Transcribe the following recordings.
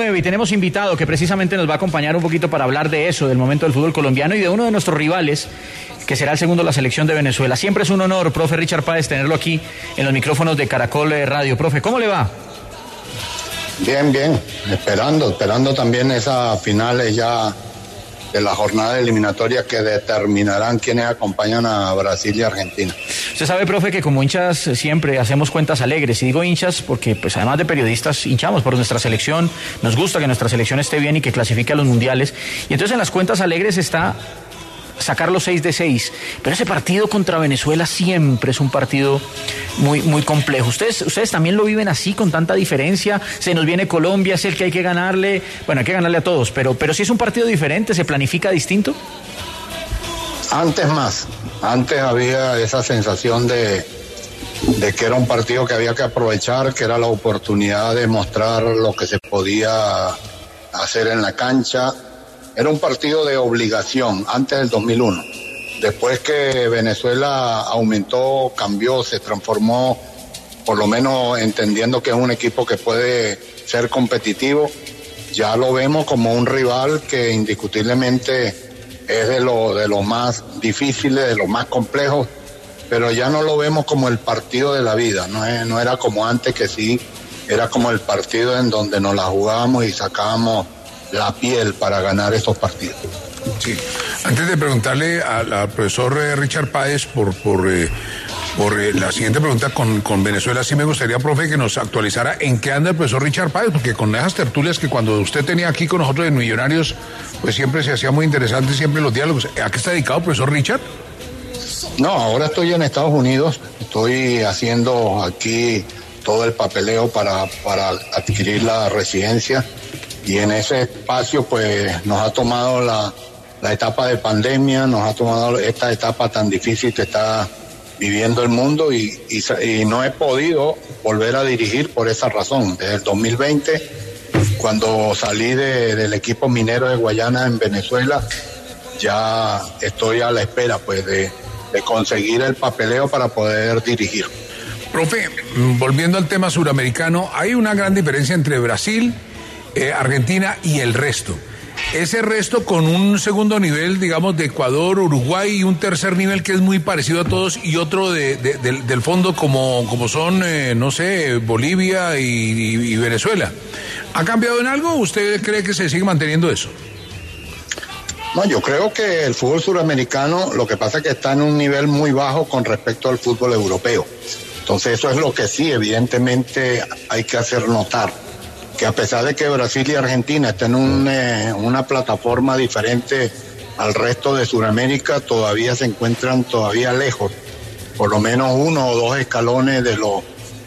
admissions.temple.edu/visit. Y tenemos invitado que precisamente nos va a acompañar un poquito para hablar de eso, del momento del fútbol colombiano y de uno de nuestros rivales, que será el segundo de la selección de Venezuela. Siempre es un honor, profe Richard Páez, tenerlo aquí en los micrófonos de Caracol Radio. Profe, ¿cómo le va? Bien, bien, esperando, esperando también esas finales ya de la jornada eliminatoria que determinarán quiénes acompañan a Brasil y Argentina. Usted sabe, profe, que como hinchas siempre hacemos cuentas alegres. Y digo hinchas porque, pues además de periodistas, hinchamos por nuestra selección. Nos gusta que nuestra selección esté bien y que clasifique a los mundiales. Y entonces en las cuentas alegres está sacar los 6 de 6. Pero ese partido contra Venezuela siempre es un partido muy, muy complejo. ¿Ustedes, ustedes también lo viven así, con tanta diferencia. Se nos viene Colombia, es el que hay que ganarle. Bueno, hay que ganarle a todos, pero, pero si es un partido diferente, ¿se planifica distinto? Antes más. Antes había esa sensación de, de que era un partido que había que aprovechar, que era la oportunidad de mostrar lo que se podía hacer en la cancha era un partido de obligación antes del 2001. Después que Venezuela aumentó, cambió, se transformó, por lo menos entendiendo que es un equipo que puede ser competitivo, ya lo vemos como un rival que indiscutiblemente es de lo, de lo más difíciles, de lo más complejos, pero ya no lo vemos como el partido de la vida, no, no era como antes que sí, era como el partido en donde nos la jugábamos y sacábamos la piel para ganar estos partidos. Sí. Antes de preguntarle al, profesor eh, Richard Páez por, por, eh, por eh, la siguiente pregunta con, con, Venezuela, sí me gustaría, profe, que nos actualizara en qué anda el profesor Richard Páez, porque con esas tertulias que cuando usted tenía aquí con nosotros en Millonarios, pues siempre se hacía muy interesante, siempre los diálogos. ¿A qué está dedicado el profesor Richard? No, ahora estoy en Estados Unidos, estoy haciendo aquí todo el papeleo para, para adquirir la residencia y en ese espacio pues nos ha tomado la, etapa de pandemia, nos ha tomado esta etapa tan difícil que está viviendo el mundo y, no he podido volver a dirigir por esa razón. Desde el 2020, cuando salí del equipo minero de Guayana en Venezuela, ya estoy a la espera pues de, de conseguir el papeleo para poder dirigir. Profe, volviendo al tema suramericano, hay una gran diferencia entre Brasil eh, Argentina y el resto. Ese resto con un segundo nivel, digamos, de Ecuador, Uruguay y un tercer nivel que es muy parecido a todos y otro de, del, fondo como, como son, eh, no sé, Bolivia y, Venezuela. ¿Ha cambiado en algo o usted cree que se sigue manteniendo eso? No, yo creo que el fútbol suramericano lo que pasa es que está en un nivel muy bajo con respecto al fútbol europeo. Entonces eso es lo que sí, evidentemente hay que hacer notar que a pesar de que Brasil y Argentina estén en eh, una plataforma diferente al resto de Sudamérica, todavía se encuentran todavía lejos, por lo menos uno o dos escalones de los,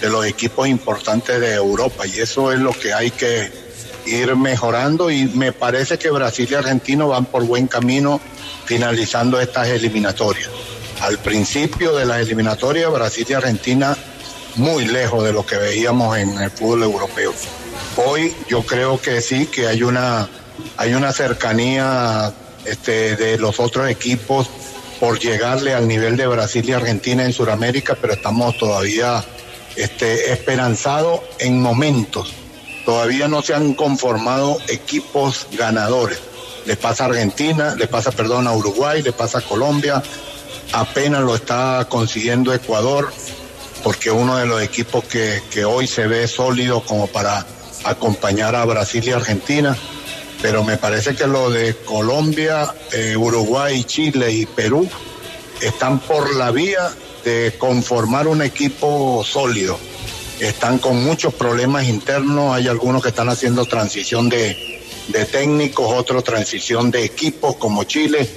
de los equipos importantes de Europa. Y eso es lo que hay que ir mejorando y me parece que Brasil y Argentina van por buen camino finalizando estas eliminatorias. Al principio de las eliminatorias, Brasil y Argentina muy lejos de lo que veíamos en el fútbol europeo. Hoy yo creo que sí, que hay una, hay una cercanía este, de los otros equipos por llegarle al nivel de Brasil y Argentina en Sudamérica, pero estamos todavía este, esperanzados en momentos. Todavía no se han conformado equipos ganadores. Le pasa a Argentina, le pasa, perdón, a Uruguay, le pasa a Colombia, apenas lo está consiguiendo Ecuador, porque uno de los equipos que, que hoy se ve sólido como para acompañar a Brasil y Argentina, pero me parece que lo de Colombia, eh, Uruguay, Chile y Perú están por la vía de conformar un equipo sólido. Están con muchos problemas internos, hay algunos que están haciendo transición de, de técnicos, otros transición de equipos como Chile,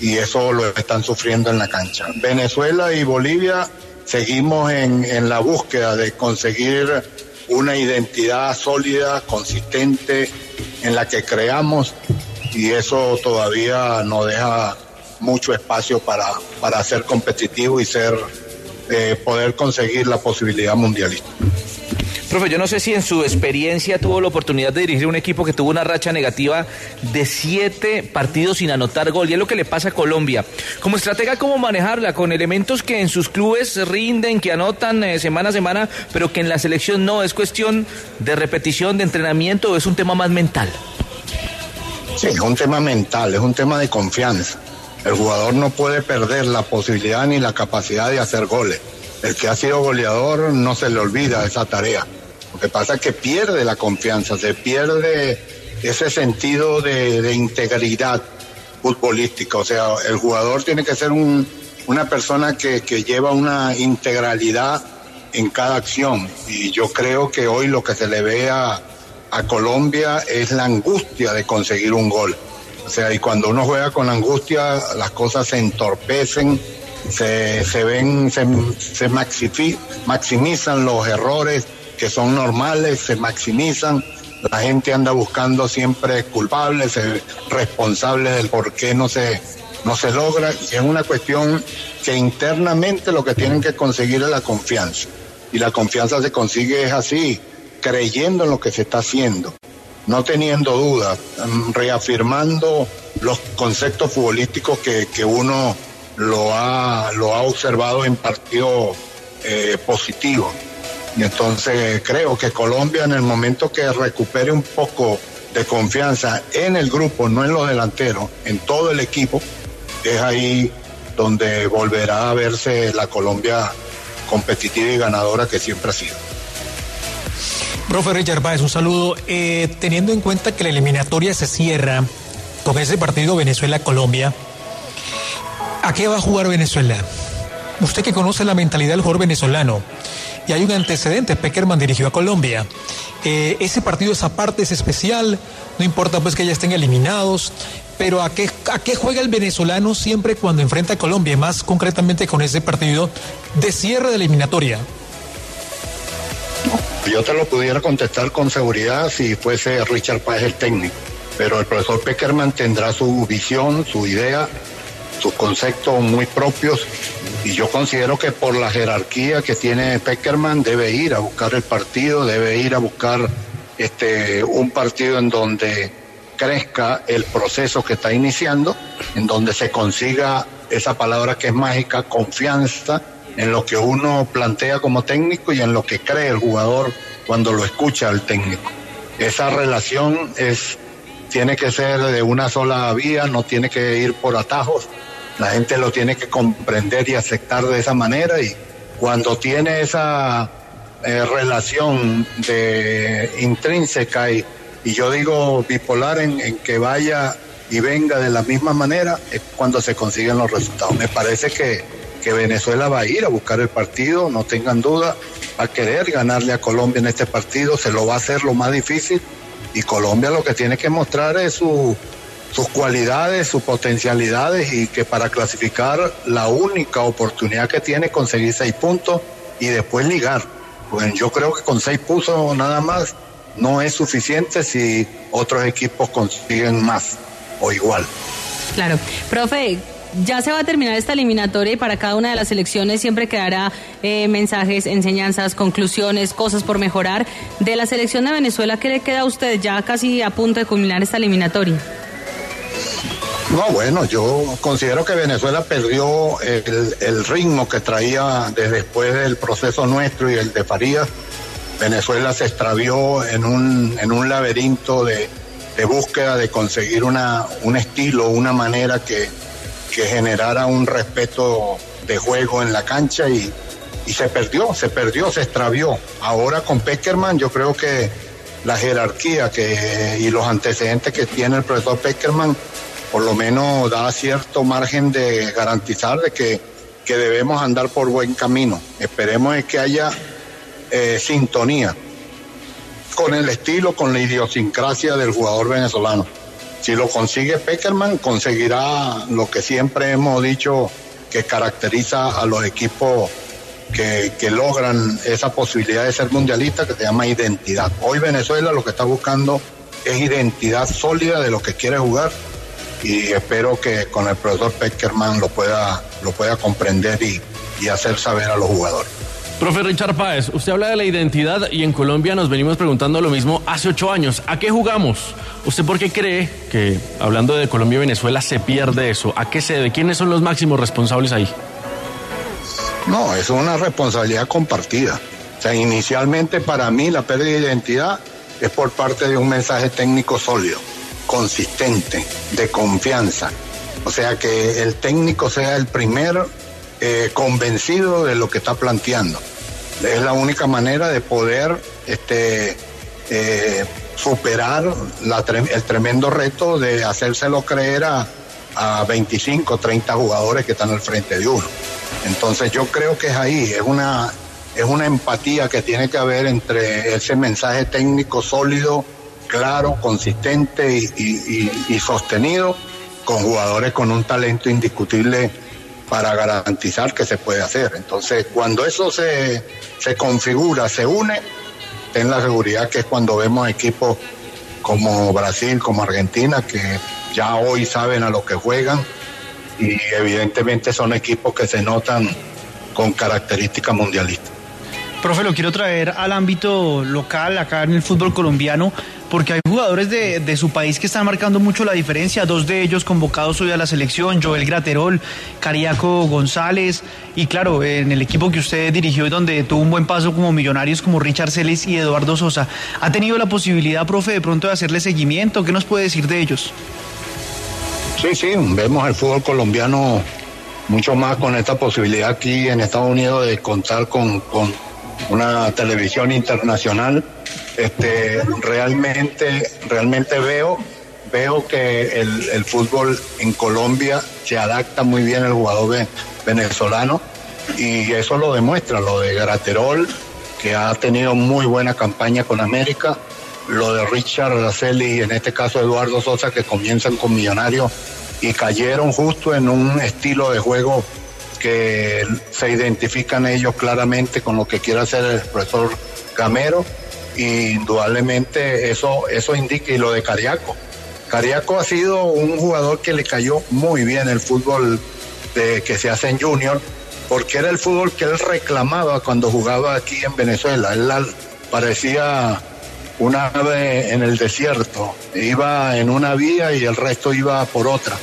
y eso lo están sufriendo en la cancha. Venezuela y Bolivia seguimos en, en la búsqueda de conseguir una identidad sólida, consistente, en la que creamos y eso todavía no deja mucho espacio para, para ser competitivo y ser eh, poder conseguir la posibilidad mundialista. Profe, yo no sé si en su experiencia tuvo la oportunidad de dirigir un equipo que tuvo una racha negativa de siete partidos sin anotar gol. Y es lo que le pasa a Colombia. Como estratega, ¿cómo manejarla? Con elementos que en sus clubes rinden, que anotan eh, semana a semana, pero que en la selección no. ¿Es cuestión de repetición, de entrenamiento o es un tema más mental? Sí, es un tema mental, es un tema de confianza. El jugador no puede perder la posibilidad ni la capacidad de hacer goles. El que ha sido goleador no se le olvida esa tarea. Lo que pasa es que pierde la confianza, se pierde ese sentido de, integridad futbolística. O sea, el jugador tiene que ser una persona que, lleva una integralidad en cada acción. Y yo creo que hoy lo que se le ve a, Colombia es la angustia de conseguir un gol. O sea, y cuando uno juega con angustia, las cosas se entorpecen, se, ven, se, se maximizan los errores que son normales, se maximizan, la gente anda buscando siempre culpables, eh, responsables del por qué no se, no se logra, y es una cuestión que internamente lo que tienen que conseguir es la confianza. Y la confianza se consigue es así, creyendo en lo que se está haciendo, no teniendo dudas, mm, reafirmando los conceptos futbolísticos que, que uno lo ha, lo ha observado en partidos eh, positivos. Y entonces creo que Colombia en el momento que recupere un poco de confianza en el grupo, no en los delanteros, en todo el equipo, es ahí donde volverá a verse la Colombia competitiva y ganadora que siempre ha sido. Profe Richard Páez, un saludo. Eh, teniendo en cuenta que la eliminatoria se cierra con ese partido Venezuela-Colombia, ¿a qué va a jugar Venezuela? Usted que conoce la mentalidad del jugador venezolano, y hay un antecedente, Peckerman dirigió a Colombia. Eh, ese partido, esa parte es especial, no importa pues que ya estén eliminados, pero ¿a qué, ¿a qué juega el venezolano siempre cuando enfrenta a Colombia, más concretamente con ese partido de cierre de eliminatoria? Yo te lo pudiera contestar con seguridad si fuese Richard Páez el técnico, pero el profesor Peckerman tendrá su visión, su idea sus conceptos muy propios y yo considero que por la jerarquía que tiene Peckerman debe ir a buscar el partido, debe ir a buscar este un partido en donde crezca el proceso que está iniciando, en donde se consiga esa palabra que es mágica, confianza en lo que uno plantea como técnico y en lo que cree el jugador cuando lo escucha al técnico. Esa relación es tiene que ser de una sola vía, no tiene que ir por atajos, la gente lo tiene que comprender y aceptar de esa manera y cuando tiene esa eh, relación de intrínseca y, y yo digo bipolar en, en, que vaya y venga de la misma manera es cuando se consiguen los resultados. Me parece que, que Venezuela va a ir a buscar el partido, no tengan duda, va a querer ganarle a Colombia en este partido, se lo va a hacer lo más difícil y Colombia lo que tiene que mostrar es su sus cualidades, sus potencialidades y que para clasificar la única oportunidad que tiene es conseguir seis puntos y después ligar. Pues yo creo que con seis puntos nada más no es suficiente si otros equipos consiguen más o igual. Claro. Profe, ya se va a terminar esta eliminatoria y para cada una de las elecciones siempre quedará eh, mensajes, enseñanzas, conclusiones, cosas por mejorar. De la selección de Venezuela, ¿qué le queda a usted ya casi a punto de culminar esta eliminatoria? No, bueno, yo considero que Venezuela perdió el, ritmo que traía desde después del proceso nuestro y el de Farías. Venezuela se extravió en un, en un laberinto de, búsqueda de conseguir una, un estilo, una manera que, generara un respeto de juego en la cancha y, y se perdió, se perdió, se extravió. Ahora con Peckerman yo creo que la jerarquía que, y los antecedentes que tiene el profesor Peckerman por lo menos da cierto margen de garantizar de que, que debemos andar por buen camino. Esperemos que haya eh, sintonía con el estilo, con la idiosincrasia del jugador venezolano. Si lo consigue Peckerman, conseguirá lo que siempre hemos dicho que caracteriza a los equipos que, que, logran esa posibilidad de ser mundialista que se llama identidad. Hoy Venezuela lo que está buscando es identidad sólida de lo que quiere jugar y espero que con el profesor Peckerman lo pueda, lo pueda comprender y, y hacer saber a los jugadores. Profe Richard Páez, usted habla de la identidad y en Colombia nos venimos preguntando lo mismo hace ocho años. ¿A qué jugamos? ¿Usted por qué cree que, hablando de Colombia y Venezuela, se pierde eso? ¿A qué se debe? ¿Quiénes son los máximos responsables ahí? No, es una responsabilidad compartida. O sea, inicialmente para mí la pérdida de identidad es por parte de un mensaje técnico sólido, consistente, de confianza. O sea, que el técnico sea el primer eh, convencido de lo que está planteando. Es la única manera de poder este, eh, superar el tremendo reto de hacérselo creer a, a 25, 30 jugadores que están al frente de uno. Entonces yo creo que es ahí, es una, es una empatía que tiene que haber entre ese mensaje técnico sólido, claro, consistente y, sostenido, con jugadores con un talento indiscutible para garantizar que se puede hacer. Entonces, cuando eso se, se configura, se une, ten la seguridad que es cuando vemos equipos como Brasil, como Argentina, que ya hoy saben a lo que juegan y evidentemente son equipos que se notan con características mundialistas. Profe, lo quiero traer al ámbito local, acá en el fútbol colombiano, porque hay jugadores de, su país que están marcando mucho la diferencia, dos de ellos convocados hoy a la selección, Joel Graterol, Cariaco González, y claro, en el equipo que usted dirigió y donde tuvo un buen paso como millonarios como Richard Celes y Eduardo Sosa. ¿Ha tenido la posibilidad, profe, de pronto de hacerle seguimiento? ¿Qué nos puede decir de ellos? Sí, sí, vemos el fútbol colombiano mucho más con esta posibilidad aquí en Estados Unidos de contar con, una televisión internacional. Este, realmente, realmente veo, veo que el, fútbol en Colombia se adapta muy bien al jugador venezolano y eso lo demuestra, lo de Graterol, que ha tenido muy buena campaña con América, lo de Richard Araceli y en este caso Eduardo Sosa que comienzan con Millonarios y cayeron justo en un estilo de juego que se identifican ellos claramente con lo que quiere hacer el profesor Gamero y indudablemente eso, eso indica y lo de Cariaco. Cariaco ha sido un jugador que le cayó muy bien el fútbol de, que se hace en junior porque era el fútbol que él reclamaba cuando jugaba aquí en Venezuela. Él parecía una ave en el desierto, iba en una vía y el resto iba por otra.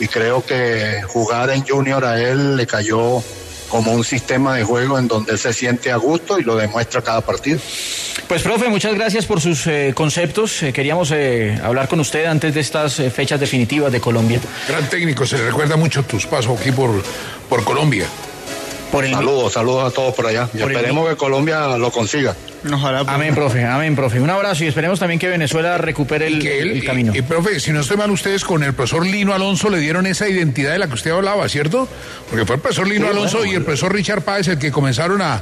Y creo que jugar en junior a él le cayó como un sistema de juego en donde él se siente a gusto y lo demuestra cada partido. Pues profe, muchas gracias por sus eh, conceptos. Eh, queríamos eh, hablar con usted antes de estas fechas definitivas de Colombia. Gran técnico, se le recuerda mucho tus pasos aquí por, por Colombia. Saludos, saludos a todos por allá. Y esperemos que Colombia lo consiga. Ojalá. Amén, profe, amén, profe. Un abrazo y esperemos también que Venezuela recupere el, camino. Y, profe, si no estoy mal, ustedes con el profesor Lino Alonso le dieron esa identidad de la que usted hablaba, ¿cierto? Porque fue el profesor Lino Alonso y el profesor Richard Páez el que comenzaron a,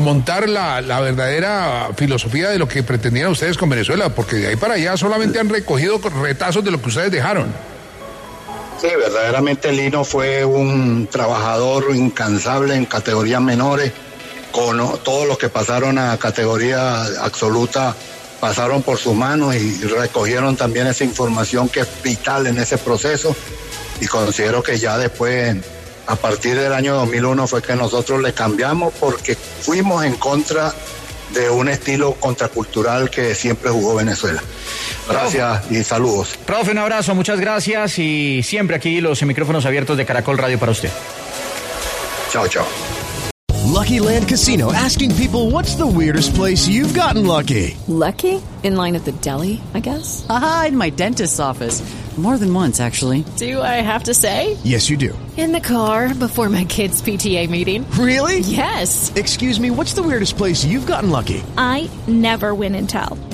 montar la, la, verdadera filosofía de lo que pretendían ustedes con Venezuela, porque de ahí para allá solamente han recogido retazos de lo que ustedes dejaron. Sí, verdaderamente Lino fue un trabajador incansable en categorías menores todos los que pasaron a categoría absoluta pasaron por sus manos y recogieron también esa información que es vital en ese proceso y considero que ya después a partir del año 2001 fue que nosotros le cambiamos porque fuimos en contra de un estilo contracultural que siempre jugó Venezuela. Gracias y saludos. Profe, un abrazo, muchas gracias y siempre aquí los micrófonos abiertos de Caracol Radio para usted. Chao, chao. Lucky Land Casino asking people what's the weirdest place you've gotten lucky? Lucky? In line at the deli, I guess? Aha, in my dentist's office. More than once, actually. Do I have to say? Yes, you do. In the car before my kids' PTA meeting. Really? Yes. Excuse me, what's the weirdest place you've gotten lucky? I never win and tell.